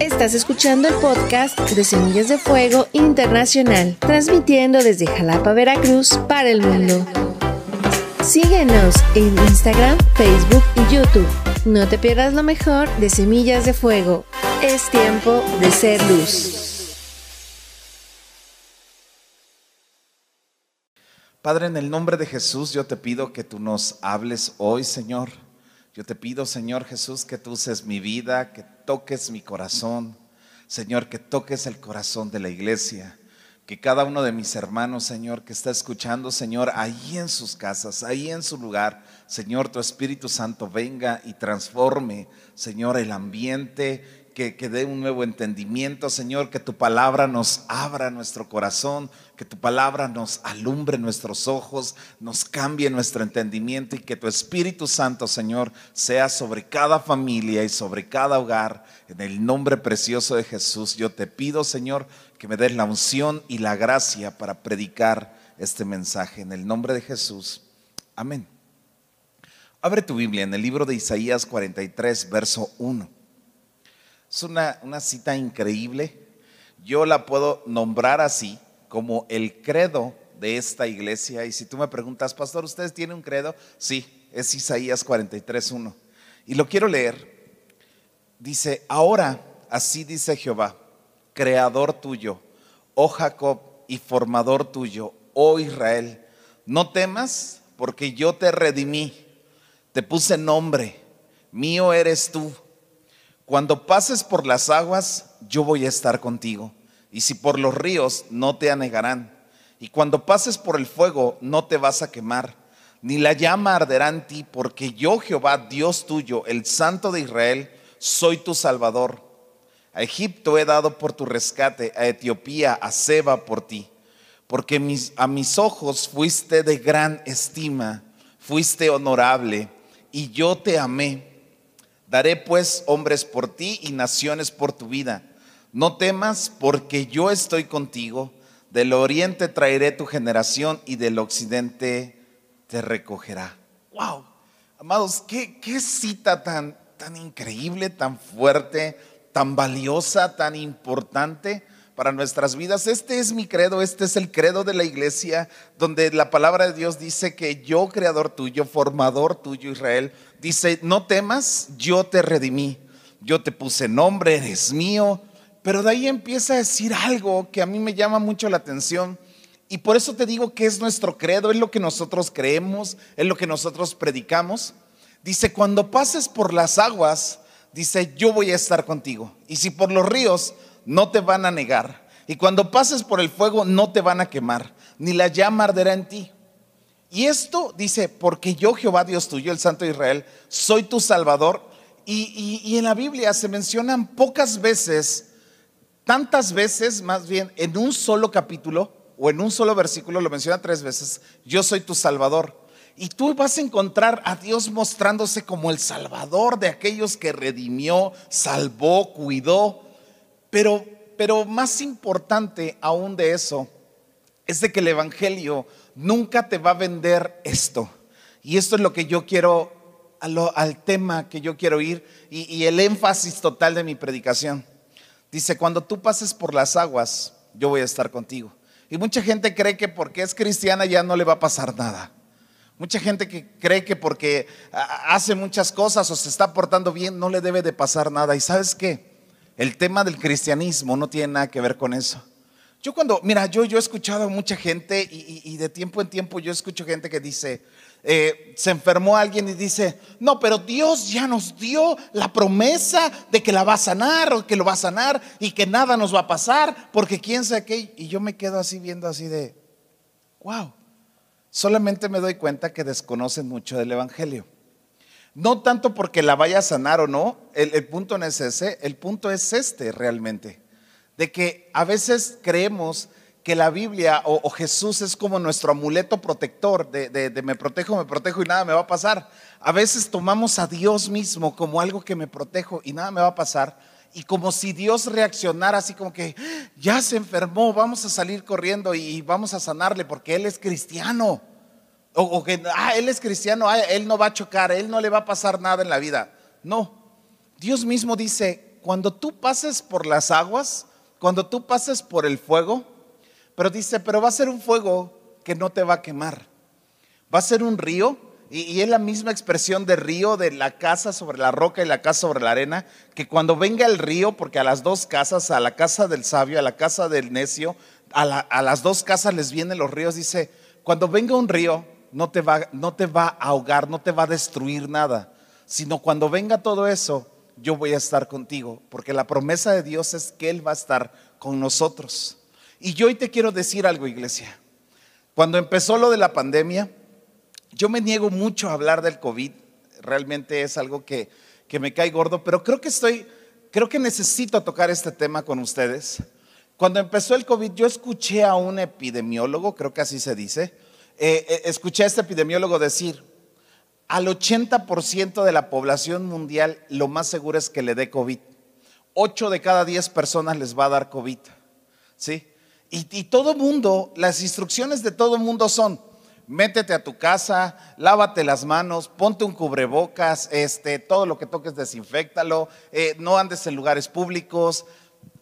Estás escuchando el podcast de Semillas de Fuego Internacional, transmitiendo desde Jalapa, Veracruz, para el mundo. Síguenos en Instagram, Facebook y YouTube. No te pierdas lo mejor de Semillas de Fuego. Es tiempo de ser luz. Padre, en el nombre de Jesús, yo te pido que tú nos hables hoy, Señor. Yo te pido, Señor Jesús, que tú uses mi vida, que toques mi corazón. Señor, que toques el corazón de la iglesia. Que cada uno de mis hermanos, Señor, que está escuchando, Señor, ahí en sus casas, ahí en su lugar, Señor, tu Espíritu Santo venga y transforme, Señor, el ambiente, que, dé un nuevo entendimiento, Señor, que tu palabra nos abra nuestro corazón, que tu palabra nos alumbre nuestros ojos, nos cambie nuestro entendimiento y que tu Espíritu Santo, Señor, sea sobre cada familia y sobre cada hogar. En el nombre precioso de Jesús, yo te pido, Señor, que me des la unción y la gracia para predicar este mensaje. En el nombre de Jesús. Amén. Abre tu Biblia en el libro de Isaías 43, verso 1. Es una, cita increíble. Yo la puedo nombrar así, como el credo de esta iglesia. Y si tú me preguntas, pastor, ¿ustedes tienen un credo? Sí, es Isaías 43.1. Y lo quiero leer. Dice, ahora así dice Jehová, creador tuyo, oh Jacob y formador tuyo, oh Israel, no temas porque yo te redimí, te puse nombre, mío eres tú cuando pases por las aguas, yo voy a estar contigo. Y si por los ríos, no te anegarán. Y cuando pases por el fuego, no te vas a quemar, ni la llama arderá en ti, porque yo, Jehová, Dios tuyo, el Santo de Israel, soy tu Salvador. A Egipto he dado por tu rescate, a Etiopía, a Seba por ti, porque a mis ojos fuiste de gran estima, fuiste honorable, y yo te amé Daré pues hombres por ti y naciones por tu vida. No temas porque yo estoy contigo. Del oriente traeré tu generación y del occidente te recogerá. Wow, amados, qué, qué cita tan, tan increíble, tan fuerte, tan valiosa, tan importante para nuestras vidas. Este es mi credo, este es el credo de la iglesia, donde la palabra de Dios dice que yo, creador tuyo, formador tuyo, Israel, dice, no temas, yo te redimí, yo te puse nombre, eres mío. Pero de ahí empieza a decir algo que a mí me llama mucho la atención. Y por eso te digo que es nuestro credo, es lo que nosotros creemos, es lo que nosotros predicamos. Dice, cuando pases por las aguas, dice, yo voy a estar contigo. Y si por los ríos, no te van a negar. Y cuando pases por el fuego, no te van a quemar, ni la llama arderá en ti. Y esto dice, porque yo Jehová Dios tuyo, el Santo Israel, soy tu Salvador. Y, en la Biblia se mencionan pocas veces, tantas veces más bien, en un solo capítulo o en un solo versículo, lo menciona tres veces, yo soy tu Salvador. Y tú vas a encontrar a Dios mostrándose como el Salvador de aquellos que redimió, salvó, cuidó. Pero, pero más importante aún de eso es de que el Evangelio nunca te va a vender esto. Y esto es lo que yo quiero, al tema que yo quiero ir y, y el énfasis total de mi predicación. Dice, cuando tú pases por las aguas, yo voy a estar contigo. Y mucha gente cree que porque es cristiana ya no le va a pasar nada. Mucha gente que cree que porque hace muchas cosas o se está portando bien no le debe de pasar nada. ¿Y sabes qué? El tema del cristianismo no tiene nada que ver con eso. Yo cuando, mira, yo, he escuchado a mucha gente y, de tiempo en tiempo yo escucho gente que dice, eh, se enfermó alguien y dice, no, pero Dios ya nos dio la promesa de que la va a sanar o que lo va a sanar y que nada nos va a pasar porque quién sabe qué. Y yo me quedo así viendo así de, wow, solamente me doy cuenta que desconocen mucho del Evangelio. No tanto porque la vaya a sanar o no, el, punto no es ese, el punto es este realmente. De que a veces creemos que la Biblia o, Jesús es como nuestro amuleto protector, de, de, me protejo, me protejo y nada me va a pasar. A veces tomamos a Dios mismo como algo que me protejo y nada me va a pasar. Y como si Dios reaccionara así como que, ya se enfermó, vamos a salir corriendo y vamos a sanarle porque Él es cristiano. O, que, ah, él es cristiano, él no va a chocar, él no le va a pasar nada en la vida. No, Dios mismo dice, cuando tú pases por las aguas, cuando tú pases por el fuego, pero dice, pero va a ser un fuego que no te va a quemar. Va a ser un río, y, es la misma expresión de río, de la casa sobre la roca y la casa sobre la arena, que cuando venga el río, porque a las dos casas, a la casa del sabio, a la casa del necio, a, a las dos casas les vienen los ríos, dice, cuando venga un río, no te, va, no te va a ahogar, no te va a destruir nada, sino cuando venga todo eso, yo voy a estar contigo, porque la promesa de Dios es que Él va a estar con nosotros. Y yo hoy te quiero decir algo, iglesia. Cuando empezó lo de la pandemia, yo me niego mucho a hablar del COVID, realmente es algo que, que me cae gordo, pero creo que estoy, creo que necesito tocar este tema con ustedes. Cuando empezó el COVID, yo escuché a un epidemiólogo, creo que así se dice, eh, eh, escuché a este epidemiólogo decir, al 80% de la población mundial lo más seguro es que le dé COVID. 8 de cada 10 personas les va a dar COVID. ¿Sí? Y, todo mundo, las instrucciones de todo mundo son, métete a tu casa, lávate las manos, ponte un cubrebocas, este, todo lo que toques desinfectalo, eh, no andes en lugares públicos.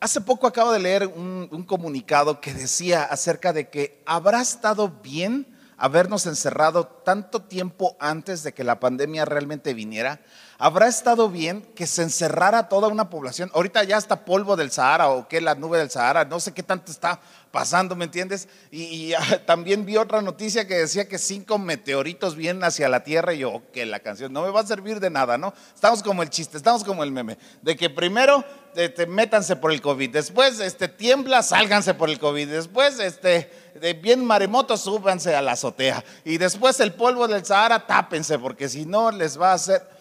Hace poco acabo de leer un comunicado que decía acerca de que habrá estado bien habernos encerrado tanto tiempo antes de que la pandemia realmente viniera, ¿habrá estado bien que se encerrara toda una población? Ahorita ya está polvo del Sahara o qué, la nube del Sahara, no sé qué tanto está pasando, ¿me entiendes? Y, también vi otra noticia que decía que cinco meteoritos vienen hacia la Tierra y yo, que la canción no me va a servir de nada, ¿no? Estamos como el chiste, estamos como el meme, de que primero este, métanse por el COVID, después este, tiembla, sálganse por el COVID, después este, de bien maremoto, súbanse a la azotea y después el polvo del Sahara, tápense porque si no les va a hacer...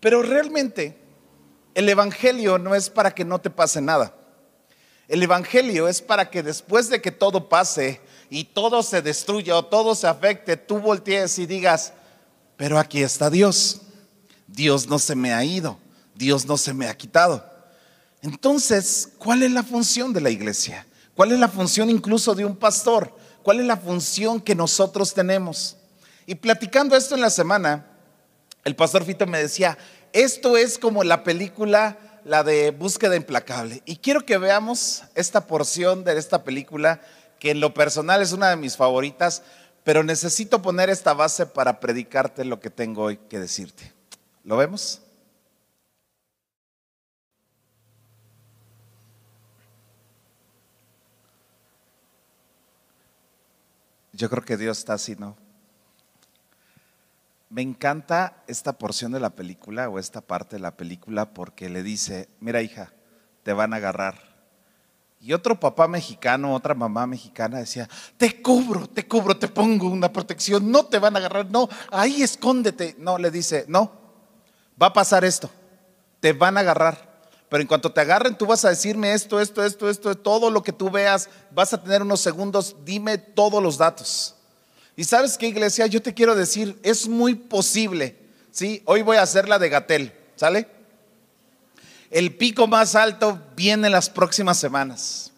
Pero realmente el Evangelio no es para que no te pase nada. El Evangelio es para que después de que todo pase y todo se destruya o todo se afecte, tú voltees y digas, pero aquí está Dios. Dios no se me ha ido, Dios no se me ha quitado. Entonces, ¿cuál es la función de la iglesia? ¿Cuál es la función incluso de un pastor? ¿Cuál es la función que nosotros tenemos? Y platicando esto en la semana, el pastor Fito me decía, esto es como la película la de Búsqueda Implacable. Y quiero que veamos esta porción de esta película, que en lo personal es una de mis favoritas, pero necesito poner esta base para predicarte lo que tengo hoy que decirte. ¿Lo vemos? Yo creo que Dios está así, ¿no? Me encanta esta porción de la película o esta parte de la película porque le dice, mira hija, te van a agarrar. Y otro papá mexicano, otra mamá mexicana decía, te cubro, te cubro, te pongo una protección, no te van a agarrar, no, ahí escóndete. No, le dice, no, va a pasar esto, te van a agarrar. Pero en cuanto te agarren, tú vas a decirme esto, esto, esto, esto, todo lo que tú veas, vas a tener unos segundos, dime todos los datos. Y sabes qué, iglesia, yo te quiero decir, es muy posible, ¿sí? Hoy voy a hacer la de Gatel, ¿sale? El pico más alto viene en las próximas semanas.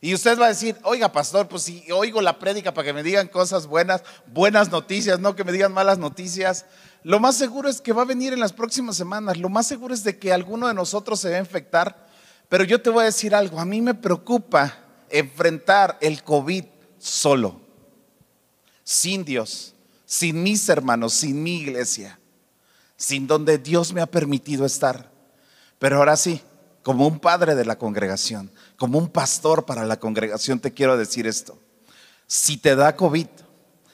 Y usted va a decir, oiga, pastor, pues si oigo la prédica para que me digan cosas buenas, buenas noticias, no que me digan malas noticias. Lo más seguro es que va a venir en las próximas semanas. Lo más seguro es de que alguno de nosotros se va a infectar. Pero yo te voy a decir algo, a mí me preocupa enfrentar el COVID solo sin Dios, sin mis hermanos, sin mi iglesia, sin donde Dios me ha permitido estar. Pero ahora sí, como un padre de la congregación, como un pastor para la congregación, te quiero decir esto. Si te da COVID,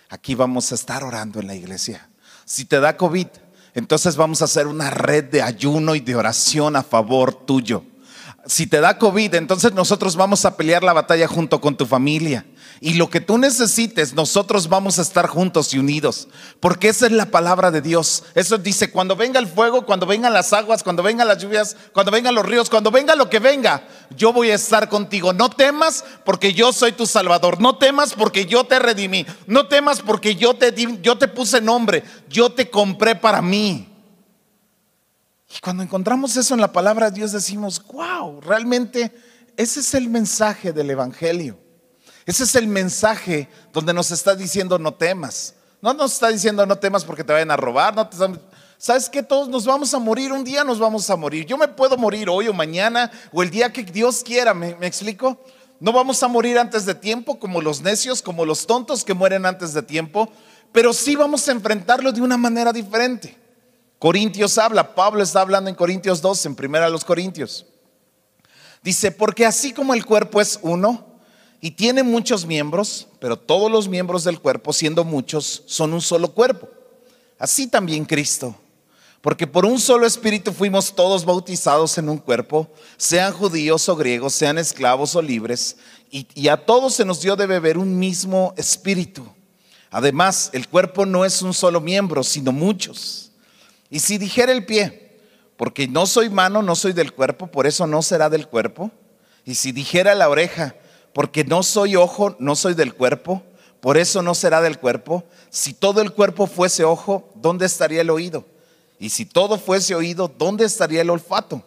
aquí vamos a estar orando en la iglesia. Si te da COVID, entonces vamos a hacer una red de ayuno y de oración a favor tuyo. Si te da COVID, entonces nosotros vamos a pelear la batalla junto con tu familia. Y lo que tú necesites, nosotros vamos a estar juntos y unidos. Porque esa es la palabra de Dios. Eso dice, cuando venga el fuego, cuando vengan las aguas, cuando vengan las lluvias, cuando vengan los ríos, cuando venga lo que venga, yo voy a estar contigo. No temas porque yo soy tu Salvador. No temas porque yo te redimí. No temas porque yo te, yo te puse nombre. Yo te compré para mí. Y cuando encontramos eso en la palabra de Dios decimos, wow, realmente ese es el mensaje del Evangelio. Ese es el mensaje donde nos está diciendo no temas. No nos está diciendo no temas porque te vayan a robar, no, ¿Sabes que Todos nos vamos a morir, un día nos vamos a morir. Yo me puedo morir hoy o mañana o el día que Dios quiera, ¿me, me explico? No vamos a morir antes de tiempo como los necios, como los tontos que mueren antes de tiempo, pero sí vamos a enfrentarlo de una manera diferente. Corintios habla, Pablo está hablando en Corintios 2, en primera los Corintios. Dice, porque así como el cuerpo es uno y tiene muchos miembros, pero todos los miembros del cuerpo, siendo muchos, son un solo cuerpo. Así también Cristo. Porque por un solo espíritu fuimos todos bautizados en un cuerpo, sean judíos o griegos, sean esclavos o libres, y, a todos se nos dio de beber un mismo espíritu. Además, el cuerpo no es un solo miembro, sino muchos. Y si dijera el pie, porque no soy mano, no soy del cuerpo, por eso no será del cuerpo. Y si dijera la oreja, porque no soy ojo, no soy del cuerpo, por eso no será del cuerpo. Si todo el cuerpo fuese ojo, ¿dónde estaría el oído? Y si todo fuese oído, ¿dónde estaría el olfato?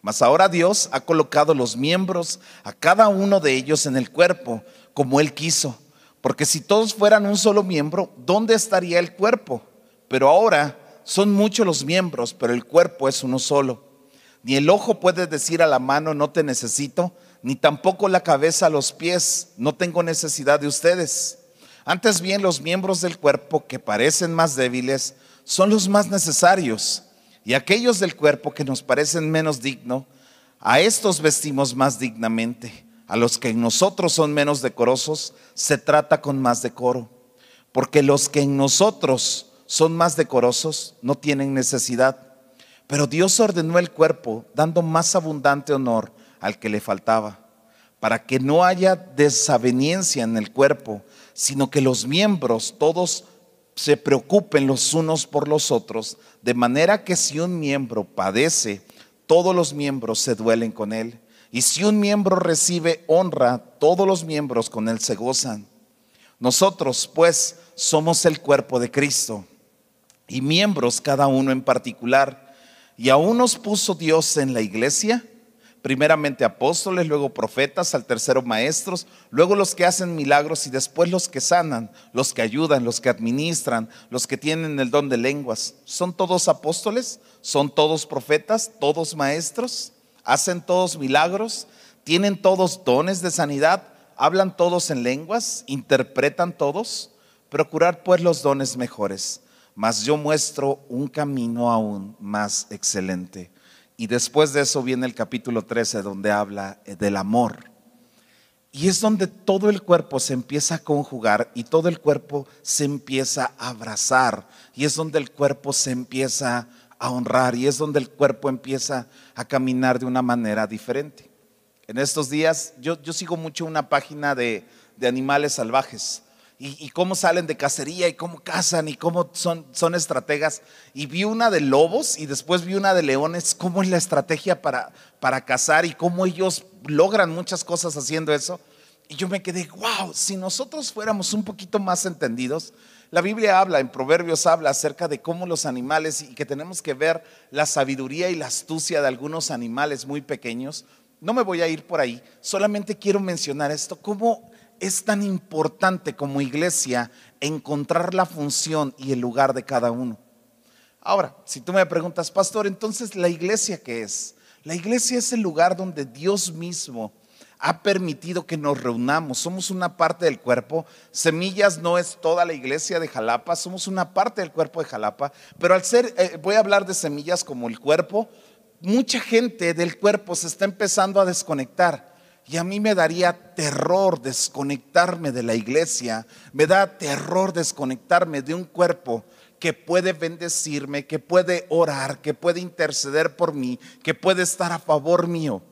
Mas ahora Dios ha colocado los miembros a cada uno de ellos en el cuerpo, como Él quiso. Porque si todos fueran un solo miembro, ¿dónde estaría el cuerpo? Pero ahora son muchos los miembros, pero el cuerpo es uno solo. Ni el ojo puede decir a la mano, no te necesito, ni tampoco la cabeza a los pies, no tengo necesidad de ustedes. Antes bien, los miembros del cuerpo que parecen más débiles son los más necesarios, y aquellos del cuerpo que nos parecen menos dignos, a estos vestimos más dignamente a los que en nosotros son menos decorosos, se trata con más decoro. Porque los que en nosotros son más decorosos no tienen necesidad. Pero Dios ordenó el cuerpo dando más abundante honor al que le faltaba, para que no haya desaveniencia en el cuerpo, sino que los miembros todos se preocupen los unos por los otros, de manera que si un miembro padece, todos los miembros se duelen con él. Y si un miembro recibe honra, todos los miembros con él se gozan. Nosotros, pues, somos el cuerpo de Cristo y miembros cada uno en particular. Y aún nos puso Dios en la iglesia, primeramente apóstoles, luego profetas, al tercero maestros, luego los que hacen milagros y después los que sanan, los que ayudan, los que administran, los que tienen el don de lenguas. ¿Son todos apóstoles? ¿Son todos profetas? ¿Todos maestros? hacen todos milagros, tienen todos dones de sanidad, hablan todos en lenguas, interpretan todos. Procurar pues los dones mejores, mas yo muestro un camino aún más excelente. Y después de eso viene el capítulo 13 donde habla eh, del amor. Y es donde todo el cuerpo se empieza a conjugar y todo el cuerpo se empieza a abrazar. Y es donde el cuerpo se empieza a honrar y es donde el cuerpo empieza a caminar de una manera diferente. En estos días yo, yo sigo mucho una página de, de animales salvajes y, cómo salen de cacería y cómo cazan y cómo son, son estrategas. Y vi una de lobos y después vi una de leones, cómo es la estrategia para, para cazar y cómo ellos logran muchas cosas haciendo eso. Y yo me quedé, wow, si nosotros fuéramos un poquito más entendidos, la Biblia habla, en Proverbios habla acerca de cómo los animales y que tenemos que ver la sabiduría y la astucia de algunos animales muy pequeños. No me voy a ir por ahí, solamente quiero mencionar esto, cómo es tan importante como iglesia encontrar la función y el lugar de cada uno. Ahora, si tú me preguntas, pastor, entonces la iglesia qué es? La iglesia es el lugar donde Dios mismo ha permitido que nos reunamos. Somos una parte del cuerpo. Semillas no es toda la iglesia de Jalapa, somos una parte del cuerpo de Jalapa. Pero al ser, eh, voy a hablar de semillas como el cuerpo, mucha gente del cuerpo se está empezando a desconectar. Y a mí me daría terror desconectarme de la iglesia, me da terror desconectarme de un cuerpo que puede bendecirme, que puede orar, que puede interceder por mí, que puede estar a favor mío.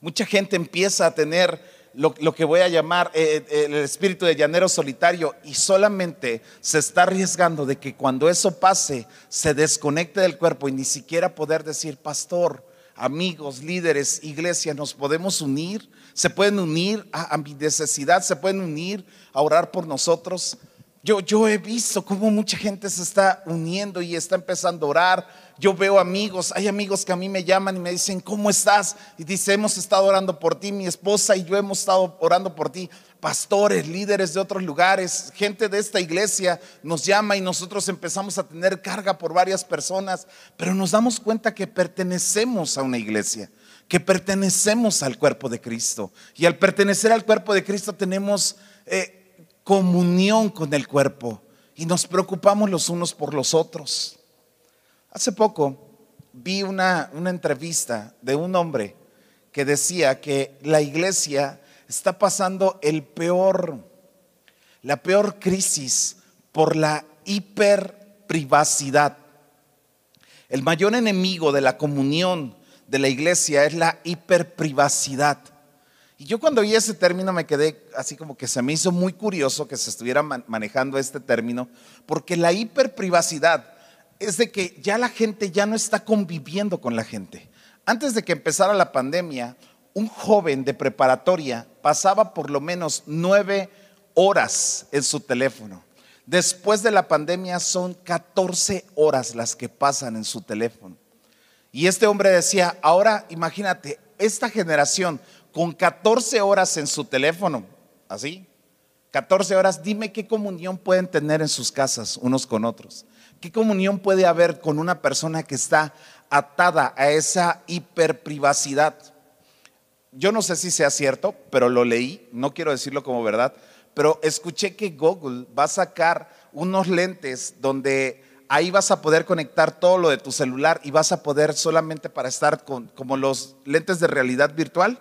Mucha gente empieza a tener lo, que voy a llamar eh, eh, el espíritu de llanero solitario y solamente se está arriesgando de que cuando eso pase se desconecte del cuerpo y ni siquiera poder decir, pastor, amigos, líderes, iglesia, nos podemos unir, se pueden unir a, a mi necesidad, se pueden unir a orar por nosotros. Yo, yo he visto cómo mucha gente se está uniendo y está empezando a orar. Yo veo amigos, hay amigos que a mí me llaman y me dicen, ¿cómo estás? Y dice, hemos estado orando por ti, mi esposa y yo hemos estado orando por ti. Pastores, líderes de otros lugares, gente de esta iglesia nos llama y nosotros empezamos a tener carga por varias personas, pero nos damos cuenta que pertenecemos a una iglesia, que pertenecemos al cuerpo de Cristo. Y al pertenecer al cuerpo de Cristo tenemos... Eh, comunión con el cuerpo y nos preocupamos los unos por los otros. Hace poco vi una, una entrevista de un hombre que decía que la iglesia está pasando el peor, la peor crisis por la hiperprivacidad. El mayor enemigo de la comunión de la iglesia es la hiperprivacidad. Y yo cuando oí ese término me quedé así como que se me hizo muy curioso que se estuviera manejando este término, porque la hiperprivacidad es de que ya la gente ya no está conviviendo con la gente. Antes de que empezara la pandemia, un joven de preparatoria pasaba por lo menos nueve horas en su teléfono. Después de la pandemia son 14 horas las que pasan en su teléfono. Y este hombre decía, ahora imagínate, esta generación con 14 horas en su teléfono, así, 14 horas, dime qué comunión pueden tener en sus casas unos con otros. ¿Qué comunión puede haber con una persona que está atada a esa hiperprivacidad? Yo no sé si sea cierto, pero lo leí, no quiero decirlo como verdad, pero escuché que Google va a sacar unos lentes donde ahí vas a poder conectar todo lo de tu celular y vas a poder solamente para estar con como los lentes de realidad virtual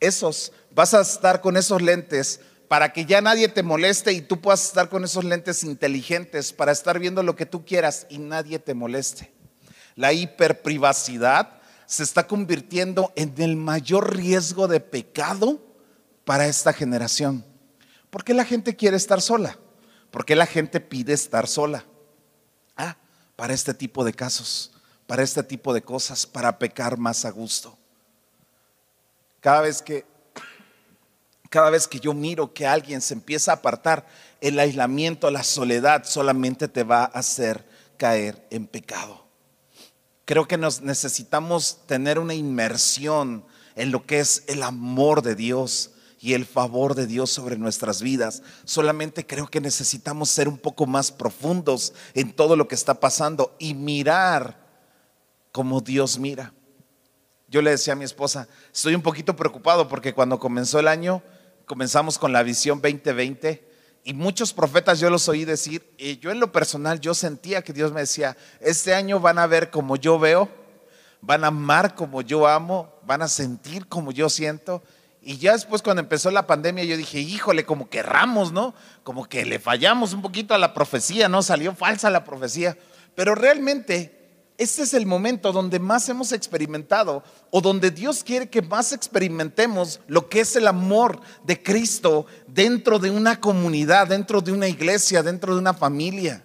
esos, vas a estar con esos lentes para que ya nadie te moleste y tú puedas estar con esos lentes inteligentes para estar viendo lo que tú quieras y nadie te moleste. La hiperprivacidad se está convirtiendo en el mayor riesgo de pecado para esta generación. ¿Por qué la gente quiere estar sola? ¿Por qué la gente pide estar sola? Ah, para este tipo de casos, para este tipo de cosas, para pecar más a gusto. Cada vez que cada vez que yo miro que alguien se empieza a apartar, el aislamiento, la soledad solamente te va a hacer caer en pecado. Creo que nos necesitamos tener una inmersión en lo que es el amor de Dios y el favor de Dios sobre nuestras vidas. Solamente creo que necesitamos ser un poco más profundos en todo lo que está pasando y mirar como Dios mira. Yo le decía a mi esposa, estoy un poquito preocupado porque cuando comenzó el año, comenzamos con la visión 2020 y muchos profetas yo los oí decir, y yo en lo personal yo sentía que Dios me decía, este año van a ver como yo veo, van a amar como yo amo, van a sentir como yo siento. Y ya después cuando empezó la pandemia yo dije, híjole, como que erramos, ¿no? Como que le fallamos un poquito a la profecía, ¿no? Salió falsa la profecía. Pero realmente este es el momento donde más hemos experimentado o donde Dios quiere que más experimentemos lo que es el amor de Cristo dentro de una comunidad, dentro de una iglesia, dentro de una familia.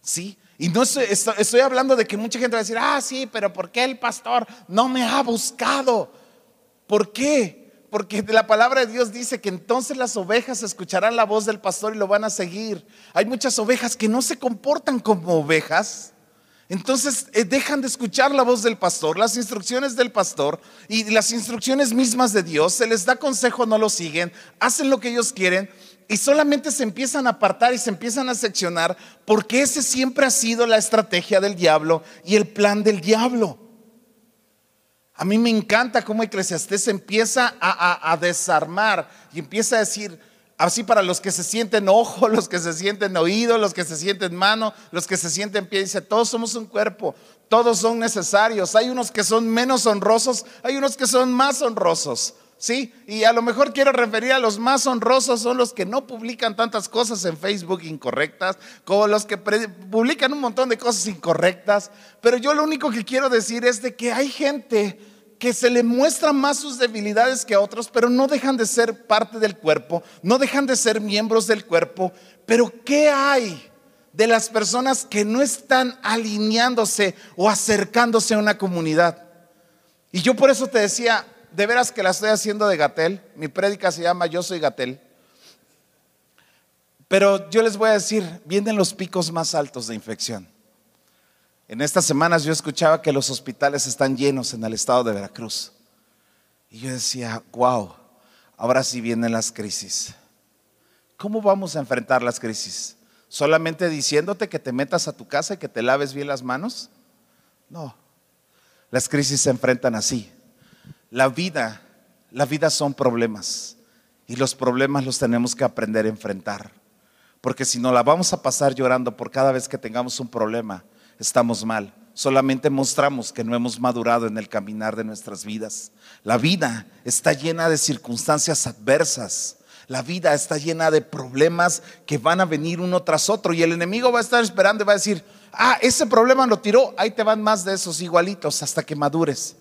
¿Sí? Y no estoy, hablando de que mucha gente va a decir, ah, sí, pero ¿por qué el pastor no me ha buscado? ¿Por qué? Porque la palabra de Dios dice que entonces las ovejas escucharán la voz del pastor y lo van a seguir. Hay muchas ovejas que no se comportan como ovejas entonces eh, dejan de escuchar la voz del pastor, las instrucciones del pastor y las instrucciones mismas de Dios, se les da consejo, no lo siguen, hacen lo que ellos quieren y solamente se empiezan a apartar y se empiezan a seccionar porque ese siempre ha sido la estrategia del diablo y el plan del diablo. A mí me encanta cómo Eclesiastés empieza a, a desarmar y empieza a decir, Así para los que se sienten ojo, los que se sienten oído, los que se sienten mano, los que se sienten pie. Dice, todos somos un cuerpo, todos son necesarios. Hay unos que son menos honrosos, hay unos que son más honrosos. ¿Sí? Y a lo mejor quiero referir a los más honrosos, son los que no publican tantas cosas en Facebook incorrectas, como los que publican un montón de cosas incorrectas. Pero yo lo único que quiero decir es de que hay gente que se le muestran más sus debilidades que a otros, pero no dejan de ser parte del cuerpo, no dejan de ser miembros del cuerpo. Pero ¿qué hay de las personas que no están alineándose o acercándose a una comunidad? Y yo por eso te decía, de veras que la estoy haciendo de Gatel, mi prédica se llama Yo soy Gatel. Pero yo les voy a decir, vienen los picos más altos de infección. En estas semanas yo escuchaba que los hospitales están llenos en el estado de Veracruz. Y yo decía, wow, ahora sí vienen las crisis. ¿Cómo vamos a enfrentar las crisis? ¿Solamente diciéndote que te metas a tu casa y que te laves bien las manos? No, las crisis se enfrentan así. La vida, la vida son problemas y los problemas los tenemos que aprender a enfrentar. Porque si no la vamos a pasar llorando por cada vez que tengamos un problema, estamos mal. Solamente mostramos que no hemos madurado en el caminar de nuestras vidas. La vida está llena de circunstancias adversas. La vida está llena de problemas que van a venir uno tras otro y el enemigo va a estar esperando y va a decir, ah, ese problema lo tiró, ahí te van más de esos igualitos hasta que madures.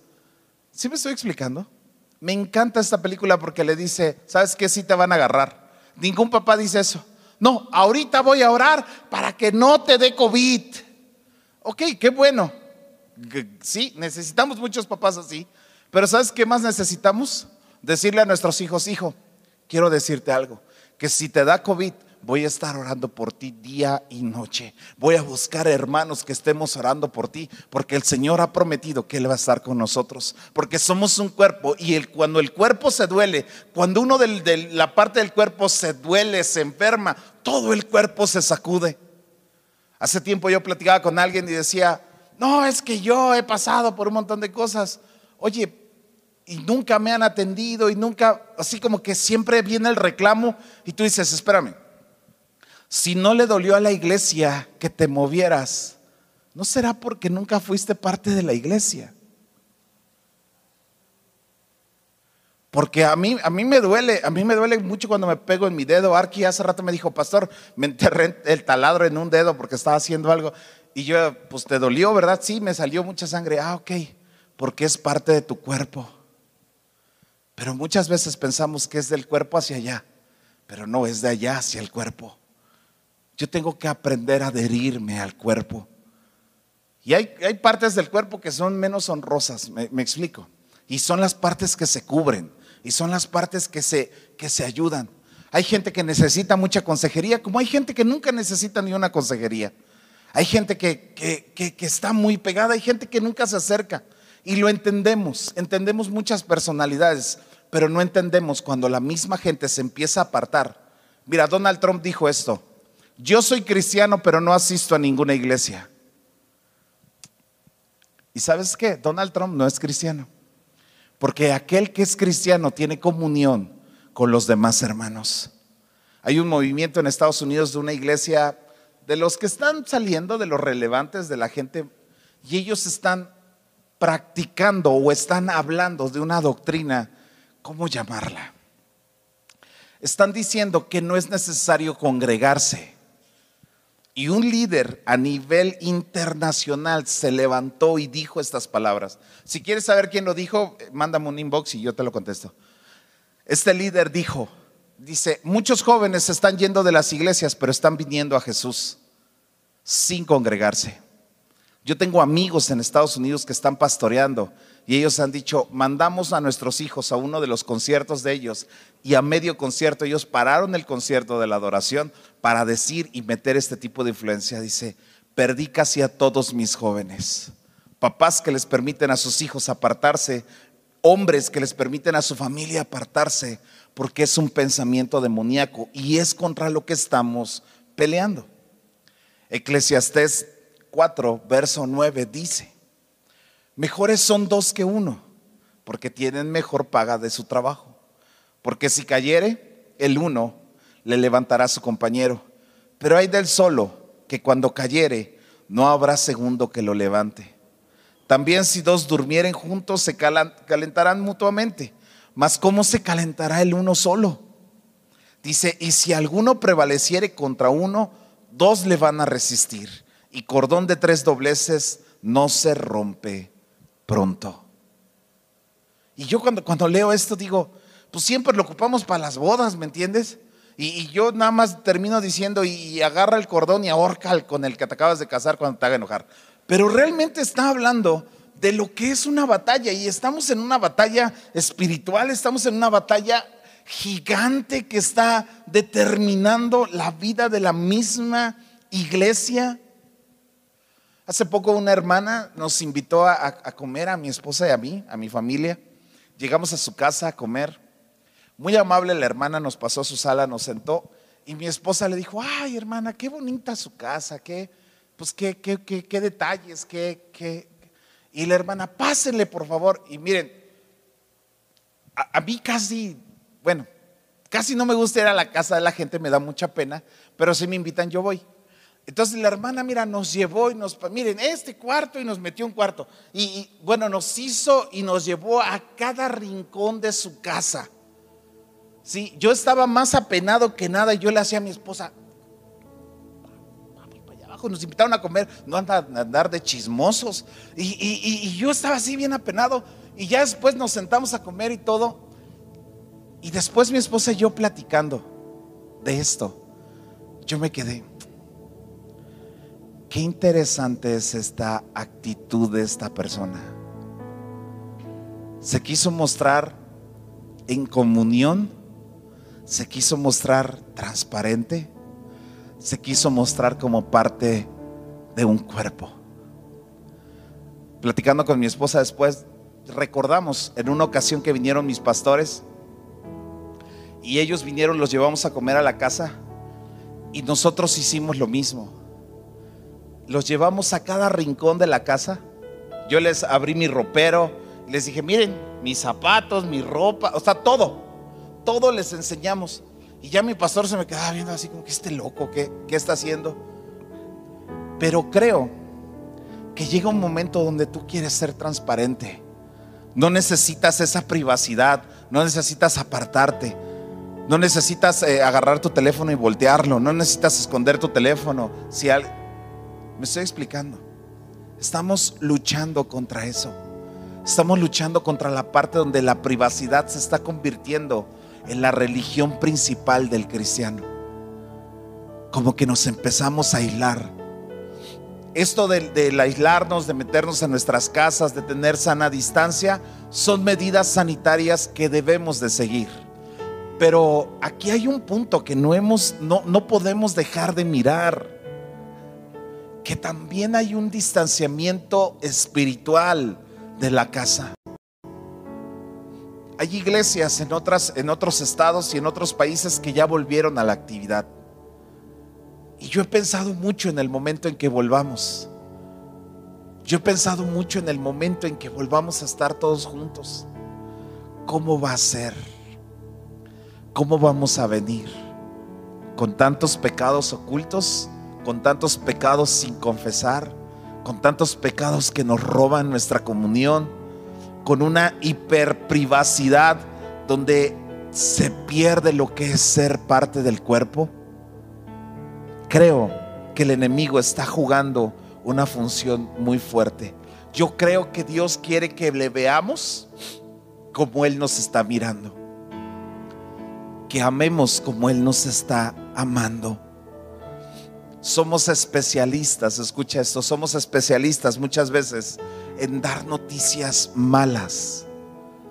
¿Sí me estoy explicando? Me encanta esta película porque le dice, ¿sabes qué? Sí te van a agarrar. Ningún papá dice eso. No, ahorita voy a orar para que no te dé COVID. Ok, qué bueno. Sí, necesitamos muchos papás así. Pero ¿sabes qué más necesitamos? Decirle a nuestros hijos, hijo, quiero decirte algo, que si te da COVID, voy a estar orando por ti día y noche. Voy a buscar hermanos que estemos orando por ti, porque el Señor ha prometido que Él va a estar con nosotros, porque somos un cuerpo y cuando el cuerpo se duele, cuando uno de la parte del cuerpo se duele, se enferma, todo el cuerpo se sacude. Hace tiempo yo platicaba con alguien y decía, no, es que yo he pasado por un montón de cosas. Oye, y nunca me han atendido y nunca, así como que siempre viene el reclamo y tú dices, espérame, si no le dolió a la iglesia que te movieras, ¿no será porque nunca fuiste parte de la iglesia? Porque a mí, a mí me duele, a mí me duele mucho cuando me pego en mi dedo. Arki hace rato me dijo, pastor, me enterré el taladro en un dedo porque estaba haciendo algo. Y yo, pues te dolió, ¿verdad? Sí, me salió mucha sangre. Ah, ok, porque es parte de tu cuerpo. Pero muchas veces pensamos que es del cuerpo hacia allá, pero no es de allá hacia el cuerpo. Yo tengo que aprender a adherirme al cuerpo. Y hay, partes del cuerpo que son menos honrosas, me, explico. Y son las partes que se cubren, y son las partes que se, que se ayudan. Hay gente que necesita mucha consejería, como hay gente que nunca necesita ni una consejería. Hay gente que, que, que está muy pegada, hay gente que nunca se acerca. Y lo entendemos, entendemos muchas personalidades, pero no entendemos cuando la misma gente se empieza a apartar. Mira, Donald Trump dijo esto, yo soy cristiano, pero no asisto a ninguna iglesia. ¿Y sabes qué? Donald Trump no es cristiano, porque aquel que es cristiano tiene comunión con los demás hermanos. Hay un movimiento en Estados Unidos de una iglesia de los que están saliendo, de los relevantes de la gente, y ellos están practicando o están hablando de una doctrina, ¿cómo llamarla? Están diciendo que no es necesario congregarse. Y un líder a nivel internacional se levantó y dijo estas palabras. Si quieres saber quién lo dijo, mándame un inbox y yo te lo contesto. Este líder dijo, dice, muchos jóvenes están yendo de las iglesias, pero están viniendo a Jesús sin congregarse. Yo tengo amigos en Estados Unidos que están pastoreando y ellos han dicho, mandamos a nuestros hijos a uno de los conciertos de ellos y a medio concierto ellos pararon el concierto de la adoración para decir y meter este tipo de influencia. Dice, perdí casi a todos mis jóvenes. Papás que les permiten a sus hijos apartarse, hombres que les permiten a su familia apartarse, porque es un pensamiento demoníaco y es contra lo que estamos peleando. Eclesiastés 4, verso 9 dice, mejores son dos que uno, porque tienen mejor paga de su trabajo. Porque si cayere, el uno le levantará a su compañero. Pero hay del solo, que cuando cayere, no habrá segundo que lo levante. También si dos durmieren juntos, se calentarán mutuamente. Mas ¿cómo se calentará el uno solo? Dice, y si alguno prevaleciere contra uno, dos le van a resistir y cordón de tres dobleces no se rompe pronto. Y yo cuando, cuando leo esto digo, pues siempre lo ocupamos para las bodas, ¿me entiendes? Y, yo nada más termino diciendo, y, agarra el cordón y ahorca con el que te acabas de casar cuando te haga enojar. Pero realmente está hablando de lo que es una batalla y estamos en una batalla espiritual, estamos en una batalla gigante que está determinando la vida de la misma iglesia. Hace poco una hermana nos invitó a, a, comer a mi esposa y a mí, a mi familia. Llegamos a su casa a comer. Muy amable la hermana nos pasó a su sala, nos sentó y mi esposa le dijo, ay hermana, qué bonita su casa, qué, pues qué, qué, qué, detalles, qué, qué. Y la hermana, pásenle por favor. Y miren, a, mí casi, bueno, casi no me gusta ir a la casa de la gente, me da mucha pena, pero si me invitan yo voy. Entonces la hermana, mira, nos llevó y nos, miren, este cuarto y nos metió un cuarto. Y, y, bueno, nos hizo y nos llevó a cada rincón de su casa. Sí, yo estaba más apenado que nada y yo le hacía a mi esposa, vamos para allá abajo, nos invitaron a comer, no andar, de chismosos. Y, y yo estaba así bien apenado y ya después nos sentamos a comer y todo. Y después mi esposa y yo platicando de esto, yo me quedé. Qué interesante es esta actitud de esta persona. Se quiso mostrar en comunión se quiso mostrar transparente, se quiso mostrar como parte de un cuerpo. Platicando con mi esposa después, recordamos en una ocasión que vinieron mis pastores y ellos vinieron, los llevamos a comer a la casa y nosotros hicimos lo mismo. Los llevamos a cada rincón de la casa. Yo les abrí mi ropero, les dije, miren, mis zapatos, mi ropa, o sea, todo todo les enseñamos. Y ya mi pastor se me quedaba viendo así como que este loco, ¿qué, qué está haciendo? Pero creo que llega un momento donde tú quieres ser transparente. No necesitas esa privacidad, no necesitas apartarte, no necesitas eh, agarrar tu teléfono y voltearlo, no necesitas esconder tu teléfono. Si Me estoy explicando. Estamos luchando contra eso. Estamos luchando contra la parte donde la privacidad se está convirtiendo en la religión principal del cristiano. Como que nos empezamos a aislar. Esto del, aislarnos, de meternos en nuestras casas, de tener sana distancia, son medidas sanitarias que debemos de seguir. Pero aquí hay un punto que no hemos, no, no podemos dejar de mirar. Que también hay un distanciamiento espiritual de la casa. Hay iglesias en, otras, en otros estados y en otros países que ya volvieron a la actividad. Y yo he pensado mucho en el momento en que volvamos. Yo he pensado mucho en el momento en que volvamos a estar todos juntos. ¿Cómo va a ser? ¿Cómo vamos a venir? ¿Con tantos pecados ocultos? ¿Con tantos pecados sin confesar? ¿Con tantos pecados que nos roban nuestra comunión? con una hiperprivacidad donde se pierde lo que es ser parte del cuerpo? Creo que el enemigo está jugando una función muy fuerte. Yo creo que Dios quiere que le veamos como Él nos está mirando. Que amemos como Él nos está amando. Somos especialistas, escucha esto, somos especialistas muchas veces en dar noticias malas.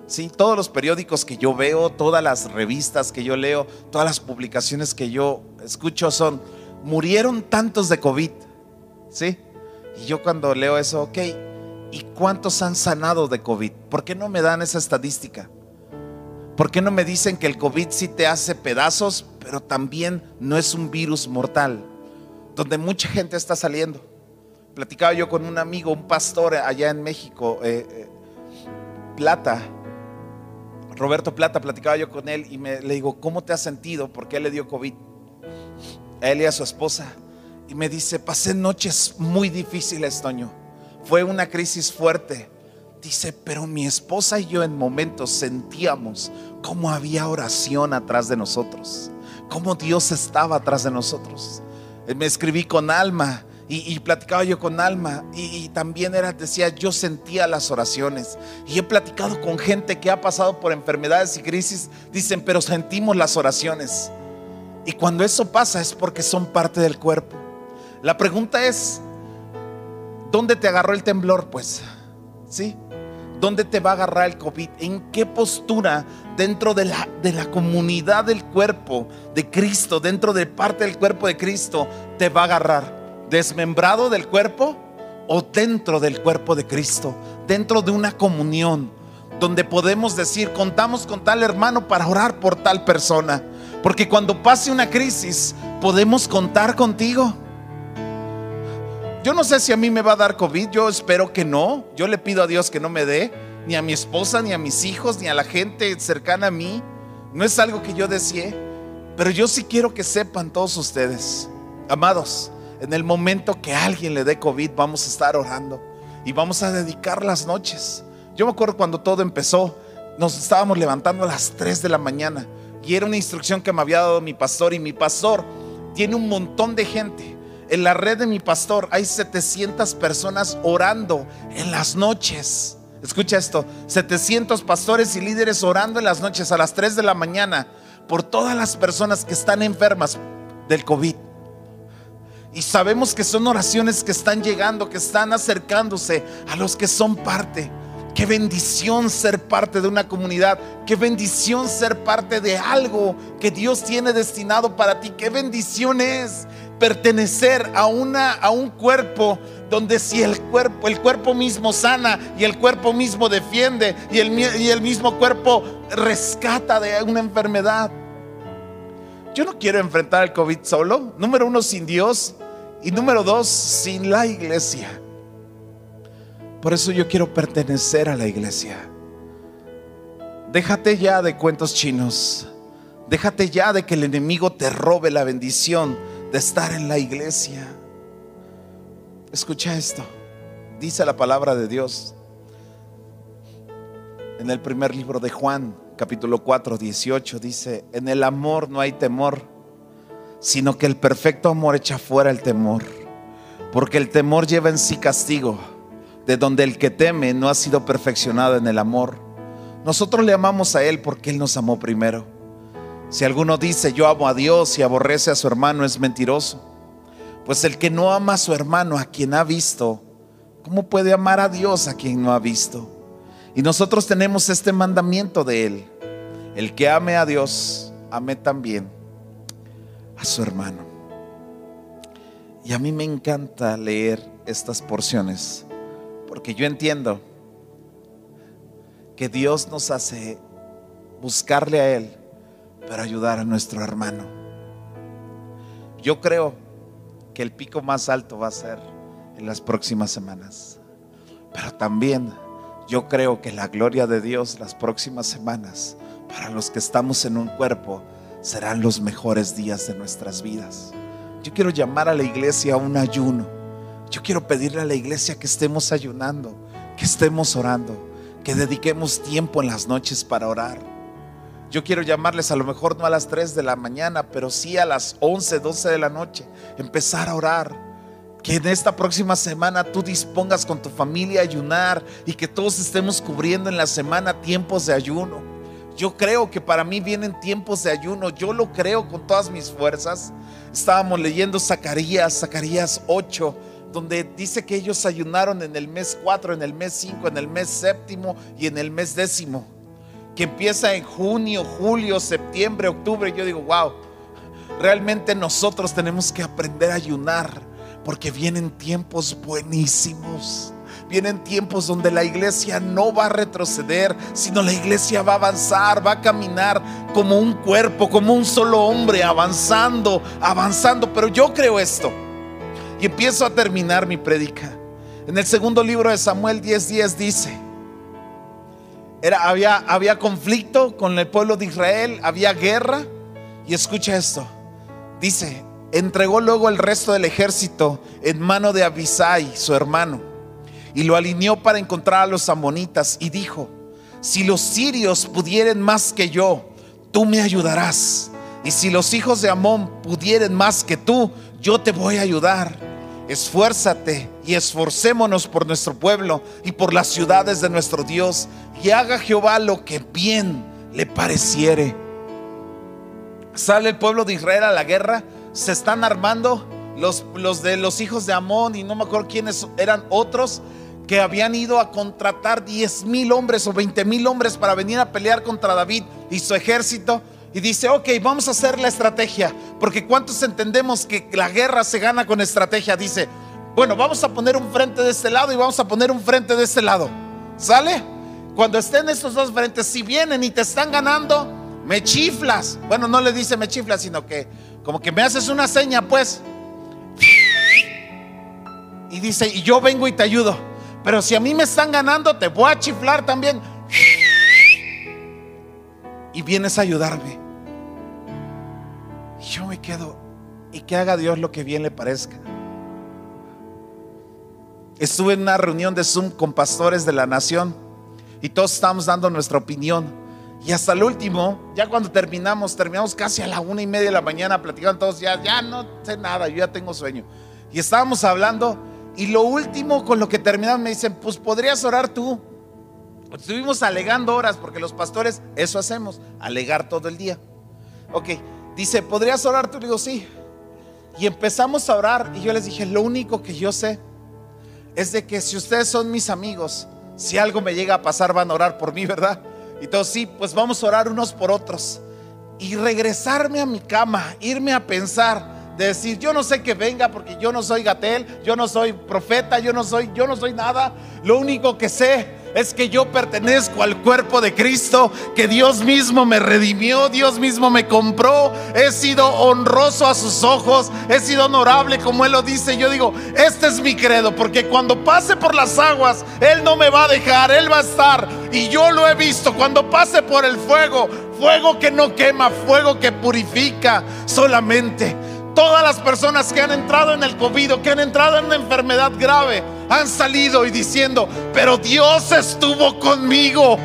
Sí, todos los periódicos que yo veo, todas las revistas que yo leo, todas las publicaciones que yo escucho son, murieron tantos de COVID. ¿Sí? Y yo cuando leo eso, ok, ¿y cuántos han sanado de COVID? ¿Por qué no me dan esa estadística? ¿Por qué no me dicen que el COVID sí te hace pedazos, pero también no es un virus mortal? Donde mucha gente está saliendo. Platicaba yo con un amigo, un pastor allá en México, eh, eh, Plata, Roberto Plata, platicaba yo con él y me, le digo, ¿cómo te has sentido? Porque él le dio COVID. A él y a su esposa. Y me dice, pasé noches muy difíciles, Toño. Fue una crisis fuerte. Dice, pero mi esposa y yo en momentos sentíamos cómo había oración atrás de nosotros, cómo Dios estaba atrás de nosotros. Me escribí con alma y, platicaba yo con Alma y, también era, decía, yo sentía las oraciones. Y he platicado con gente que ha pasado por enfermedades y crisis, dicen, pero sentimos las oraciones. Y cuando eso pasa es porque son parte del cuerpo. La pregunta es, ¿dónde te agarró el temblor? Pues, ¿sí? ¿Dónde te va a agarrar el COVID? ¿En qué postura dentro de la, de la comunidad del cuerpo de Cristo, dentro de parte del cuerpo de Cristo, te va a agarrar? ¿Desmembrado del cuerpo o dentro del cuerpo de Cristo? Dentro de una comunión donde podemos decir, contamos con tal hermano para orar por tal persona. Porque cuando pase una crisis, podemos contar contigo. Yo no sé si a mí me va a dar COVID, yo espero que no. Yo le pido a Dios que no me dé, ni a mi esposa, ni a mis hijos, ni a la gente cercana a mí. No es algo que yo deseé, pero yo sí quiero que sepan todos ustedes, amados, en el momento que alguien le dé COVID, vamos a estar orando y vamos a dedicar las noches yo me acuerdo cuando todo empezó, nos estábamos levantando a las 3 de la mañana y era una instrucción que me había dado mi pastor y mi pastor tiene un montón de gente. En la red de mi pastor hay 700 personas orando en las noches. Escucha esto, 700 pastores y líderes orando en las noches a las 3 de la mañana por todas las personas que están enfermas del COVID. Y sabemos que son oraciones que están llegando, que están acercándose a los que son parte. Qué bendición ser parte de una comunidad. Qué bendición ser parte de algo que Dios tiene destinado para ti. Qué bendición es pertenecer a, una, a un cuerpo donde si el cuerpo, el cuerpo mismo sana y el cuerpo mismo defiende y el, y el mismo cuerpo rescata de una enfermedad. Yo no quiero enfrentar el COVID solo. Número uno, sin Dios. Y número dos, sin la iglesia. Por eso yo quiero pertenecer a la iglesia. Déjate ya de cuentos chinos. Déjate ya de que el enemigo te robe la bendición de estar en la iglesia. Escucha esto. Dice la palabra de Dios en el primer libro de Juan, capítulo 4, 18. Dice, en el amor no hay temor, sino que el perfecto amor echa fuera el temor. Porque el temor lleva en sí castigo de donde el que teme no ha sido perfeccionado en el amor. Nosotros le amamos a Él porque Él nos amó primero. Si alguno dice yo amo a Dios y aborrece a su hermano es mentiroso. Pues el que no ama a su hermano, a quien ha visto, ¿cómo puede amar a Dios a quien no ha visto? Y nosotros tenemos este mandamiento de Él. El que ame a Dios, ame también a su hermano. Y a mí me encanta leer estas porciones porque yo entiendo que Dios nos hace buscarle a Él para ayudar a nuestro hermano. Yo creo que el pico más alto va a ser en las próximas semanas. Pero también yo creo que la gloria de Dios las próximas semanas, para los que estamos en un cuerpo, serán los mejores días de nuestras vidas. Yo quiero llamar a la iglesia a un ayuno yo quiero pedirle a la iglesia que estemos ayunando, que estemos orando, que dediquemos tiempo en las noches para orar. Yo quiero llamarles a lo mejor no a las 3 de la mañana, pero sí a las 11, 12 de la noche, empezar a orar. Que en esta próxima semana tú dispongas con tu familia a ayunar y que todos estemos cubriendo en la semana tiempos de ayuno. Yo creo que para mí vienen tiempos de ayuno, yo lo creo con todas mis fuerzas. Estábamos leyendo Zacarías, Zacarías 8 donde dice que ellos ayunaron en el mes 4, en el mes 5, en el mes séptimo y en el mes décimo, que empieza en junio, julio, septiembre, octubre. Yo digo, wow, realmente nosotros tenemos que aprender a ayunar porque vienen tiempos buenísimos. Vienen tiempos donde la iglesia no va a retroceder, sino la iglesia va a avanzar, va a caminar como un cuerpo, como un solo hombre, avanzando, avanzando. Pero yo creo esto y empiezo a terminar mi predica. En el segundo libro de Samuel 10:10 dice, había, había conflicto con el pueblo de Israel, había guerra. Y escucha esto, dice, entregó luego el resto del ejército en mano de Abisai, su hermano, y lo alineó para encontrar a los amonitas y dijo, si los sirios pudieren más que yo, tú me ayudarás. Y si los hijos de Amón pudieren más que tú, yo te voy a ayudar. Esfuérzate y esforcémonos por nuestro pueblo y por las ciudades de nuestro Dios y haga Jehová lo que bien le pareciere. Sale el pueblo de Israel a la guerra, se están armando los, los de los hijos de Amón y no me acuerdo quiénes eran otros, que habían ido a contratar 10 mil hombres o 20 mil hombres para venir a pelear contra David y su ejército. Y dice, ok, vamos a hacer la estrategia, porque ¿cuántos entendemos que la guerra se gana con estrategia? Dice, bueno, vamos a poner un frente de este lado y vamos a poner un frente de este lado. ¿Sale? Cuando estén estos dos frentes, si vienen y te están ganando, me chiflas. Bueno, no le dice me chiflas, sino que como que me haces una seña, pues. Y dice, y yo vengo y te ayudo. Pero si a mí me están ganando, te voy a chiflar también. Y vienes a ayudarme. Yo me quedo. Y que haga Dios lo que bien le parezca. Estuve en una reunión de Zoom con pastores de la nación. Y todos estábamos dando nuestra opinión. Y hasta el último, ya cuando terminamos, terminamos casi a la una y media de la mañana, platicando todos, ya, ya no sé nada, yo ya tengo sueño. Y estábamos hablando y lo último con lo que terminamos me dicen, pues podrías orar tú. Estuvimos alegando horas porque los pastores eso hacemos, alegar todo el día. Ok, dice, ¿podrías orar tú? digo, sí. Y empezamos a orar y yo les dije, lo único que yo sé es de que si ustedes son mis amigos, si algo me llega a pasar van a orar por mí, ¿verdad? Y todos, sí, pues vamos a orar unos por otros. Y regresarme a mi cama, irme a pensar, de decir, yo no sé que venga porque yo no soy Gatel, yo no soy profeta, yo no soy, yo no soy nada. Lo único que sé es que yo pertenezco al cuerpo de Cristo, que Dios mismo me redimió, Dios mismo me compró, he sido honroso a sus ojos, he sido honorable como Él lo dice. Yo digo, este es mi credo, porque cuando pase por las aguas, Él no me va a dejar, Él va a estar. Y yo lo he visto, cuando pase por el fuego, fuego que no quema, fuego que purifica solamente. Todas las personas que han entrado en el COVID, que han entrado en una enfermedad grave, han salido y diciendo, pero Dios estuvo conmigo.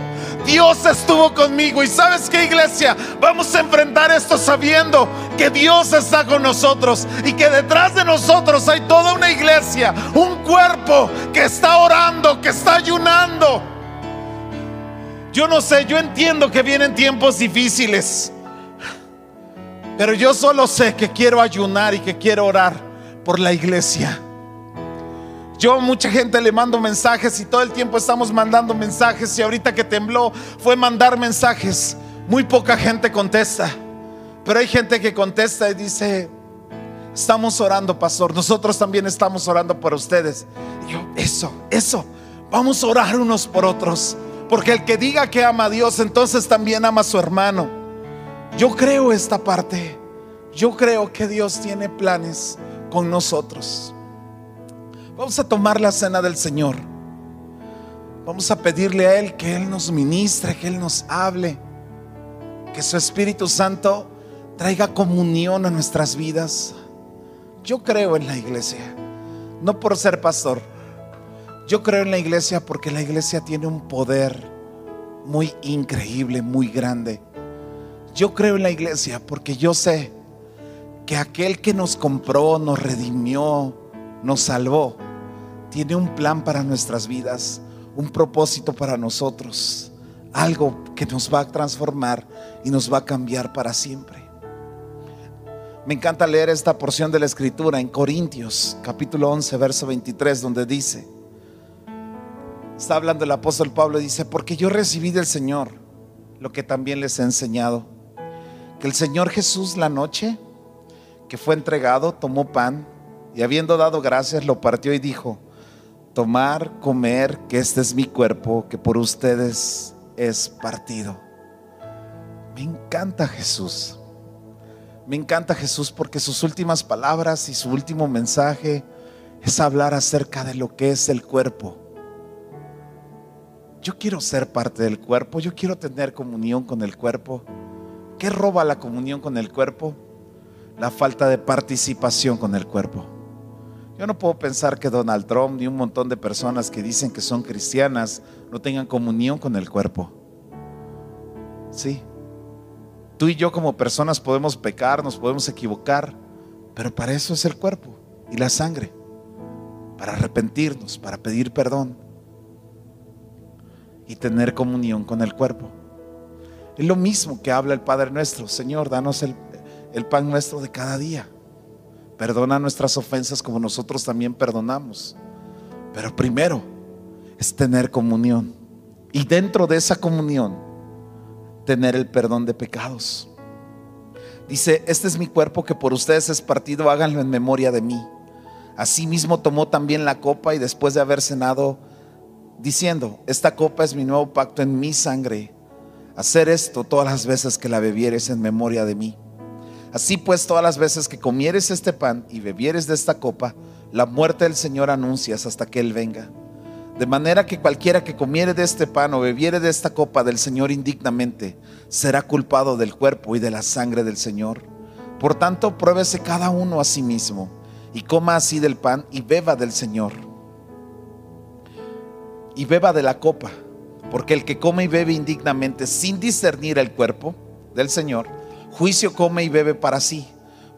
Dios estuvo conmigo. Y sabes qué, iglesia, vamos a enfrentar esto sabiendo que Dios está con nosotros y que detrás de nosotros hay toda una iglesia, un cuerpo que está orando, que está ayunando. Yo no sé, yo entiendo que vienen tiempos difíciles. Pero yo solo sé que quiero ayunar y que quiero orar por la iglesia. Yo mucha gente le mando mensajes y todo el tiempo estamos mandando mensajes y ahorita que tembló fue mandar mensajes. Muy poca gente contesta. Pero hay gente que contesta y dice, estamos orando, pastor. Nosotros también estamos orando por ustedes. Y yo, eso, eso. Vamos a orar unos por otros. Porque el que diga que ama a Dios, entonces también ama a su hermano. Yo creo esta parte. Yo creo que Dios tiene planes con nosotros. Vamos a tomar la cena del Señor. Vamos a pedirle a Él que Él nos ministre, que Él nos hable, que su Espíritu Santo traiga comunión a nuestras vidas. Yo creo en la iglesia, no por ser pastor. Yo creo en la iglesia porque la iglesia tiene un poder muy increíble, muy grande. Yo creo en la iglesia porque yo sé que aquel que nos compró, nos redimió, nos salvó, tiene un plan para nuestras vidas, un propósito para nosotros, algo que nos va a transformar y nos va a cambiar para siempre. Me encanta leer esta porción de la escritura en Corintios, capítulo 11, verso 23, donde dice, está hablando el apóstol Pablo, dice, porque yo recibí del Señor lo que también les he enseñado que el Señor Jesús la noche que fue entregado tomó pan y habiendo dado gracias lo partió y dijo, tomar, comer, que este es mi cuerpo, que por ustedes es partido. Me encanta Jesús. Me encanta Jesús porque sus últimas palabras y su último mensaje es hablar acerca de lo que es el cuerpo. Yo quiero ser parte del cuerpo, yo quiero tener comunión con el cuerpo. ¿Qué roba la comunión con el cuerpo? La falta de participación con el cuerpo. Yo no puedo pensar que Donald Trump ni un montón de personas que dicen que son cristianas no tengan comunión con el cuerpo. Sí. Tú y yo como personas podemos pecar, nos podemos equivocar, pero para eso es el cuerpo y la sangre. Para arrepentirnos, para pedir perdón y tener comunión con el cuerpo. Es lo mismo que habla el Padre nuestro. Señor, danos el, el pan nuestro de cada día. Perdona nuestras ofensas como nosotros también perdonamos. Pero primero, es tener comunión. Y dentro de esa comunión, tener el perdón de pecados. Dice, este es mi cuerpo que por ustedes es partido, háganlo en memoria de mí. Asimismo tomó también la copa y después de haber cenado, diciendo, esta copa es mi nuevo pacto en mi sangre. Hacer esto todas las veces que la bebieres en memoria de mí. Así pues, todas las veces que comieres este pan y bebieres de esta copa, la muerte del Señor anuncias hasta que Él venga. De manera que cualquiera que comiere de este pan o bebiere de esta copa del Señor indignamente, será culpado del cuerpo y de la sangre del Señor. Por tanto, pruébese cada uno a sí mismo y coma así del pan y beba del Señor. Y beba de la copa, porque el que come y bebe indignamente sin discernir el cuerpo del Señor, juicio come y bebe para sí,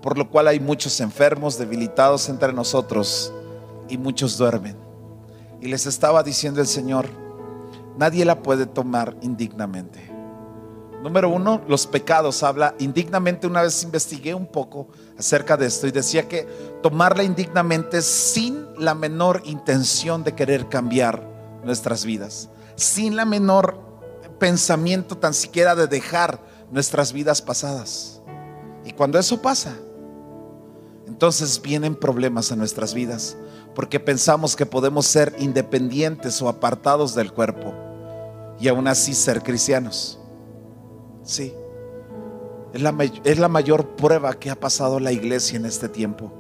por lo cual hay muchos enfermos, debilitados entre nosotros y muchos duermen. Y les estaba diciendo el Señor, nadie la puede tomar indignamente. Número uno, los pecados. Habla indignamente. Una vez investigué un poco acerca de esto y decía que tomarla indignamente sin la menor intención de querer cambiar nuestras vidas, sin la menor pensamiento tan siquiera de dejar nuestras vidas pasadas. Y cuando eso pasa, entonces vienen problemas a nuestras vidas porque pensamos que podemos ser independientes o apartados del cuerpo y aún así ser cristianos. Sí, es la, es la mayor prueba que ha pasado la iglesia en este tiempo.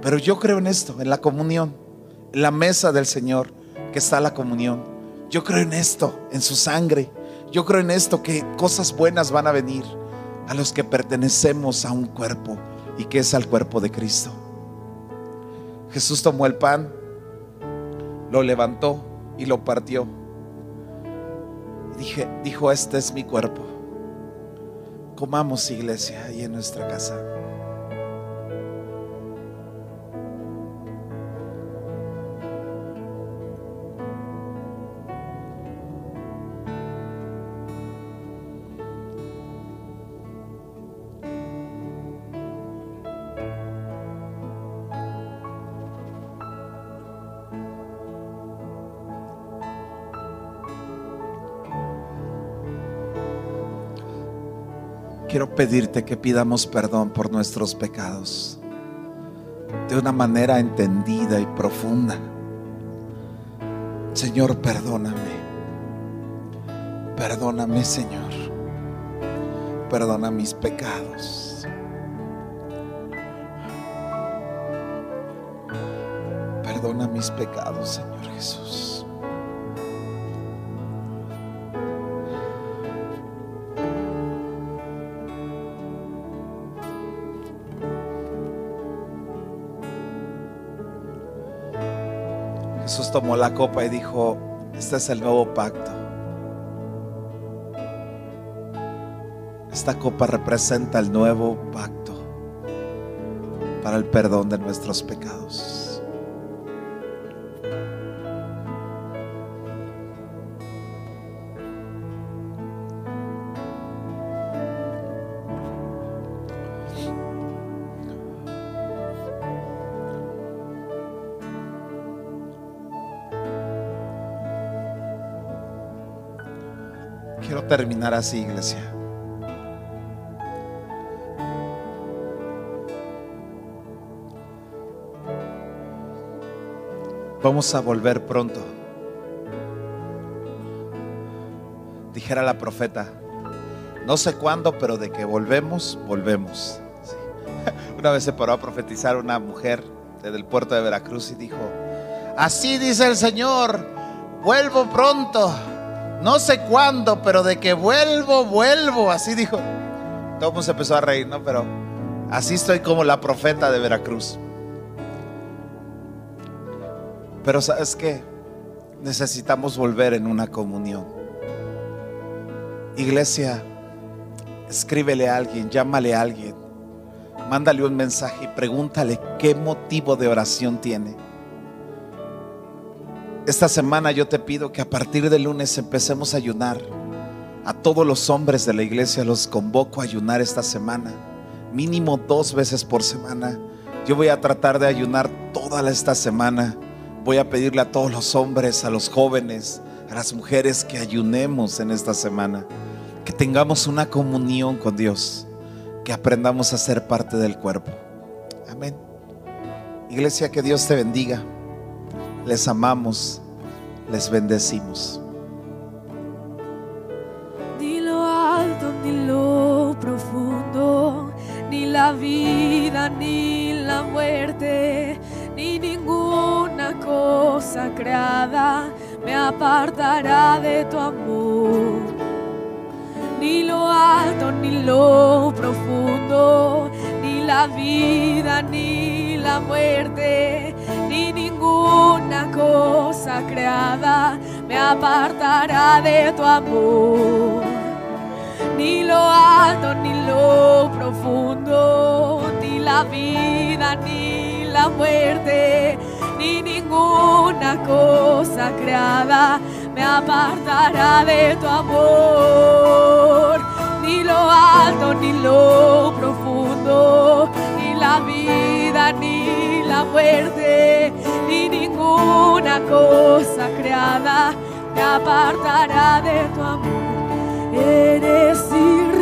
Pero yo creo en esto, en la comunión, en la mesa del Señor que está la comunión. Yo creo en esto, en su sangre. Yo creo en esto, que cosas buenas van a venir a los que pertenecemos a un cuerpo y que es al cuerpo de Cristo. Jesús tomó el pan, lo levantó y lo partió. Dije, dijo, este es mi cuerpo. Comamos iglesia ahí en nuestra casa. Quiero pedirte que pidamos perdón por nuestros pecados de una manera entendida y profunda. Señor, perdóname. Perdóname, Señor. Perdona mis pecados. Perdona mis pecados, Señor Jesús. Jesús tomó la copa y dijo, este es el nuevo pacto. Esta copa representa el nuevo pacto para el perdón de nuestros pecados. Así, iglesia. Vamos a volver pronto. Dijera la profeta, no sé cuándo, pero de que volvemos, volvemos. Una vez se paró a profetizar una mujer desde el puerto de Veracruz y dijo, así dice el Señor, vuelvo pronto. No sé cuándo, pero de que vuelvo, vuelvo. Así dijo. Todo el mundo se empezó a reír, ¿no? Pero así estoy como la profeta de Veracruz. Pero ¿sabes qué? Necesitamos volver en una comunión. Iglesia, escríbele a alguien, llámale a alguien, mándale un mensaje y pregúntale qué motivo de oración tiene. Esta semana yo te pido que a partir del lunes empecemos a ayunar. A todos los hombres de la iglesia los convoco a ayunar esta semana, mínimo dos veces por semana. Yo voy a tratar de ayunar toda esta semana Voy a pedirle a todos los hombres, a los jóvenes, a las mujeres que ayunemos en esta semana, que tengamos una comunión con Dios, que aprendamos a ser parte del cuerpo. Amén. Iglesia, que Dios te bendiga. Les amamos, les bendecimos. Ni lo alto, ni lo profundo, ni la vida, ni la muerte, ni ninguna cosa creada me apartará de tu amor. Ni lo alto, ni lo profundo, ni la vida, ni la muerte, ni ninguna cosa creada me apartará de tu amor. Ni lo alto, ni lo profundo, ni la vida, ni la muerte, ni ninguna cosa creada me apartará de tu amor. Ni lo alto, ni lo profundo, ni la vida, ni la muerte, ninguna cosa creada me apartará de tu amor. Eres irresistible,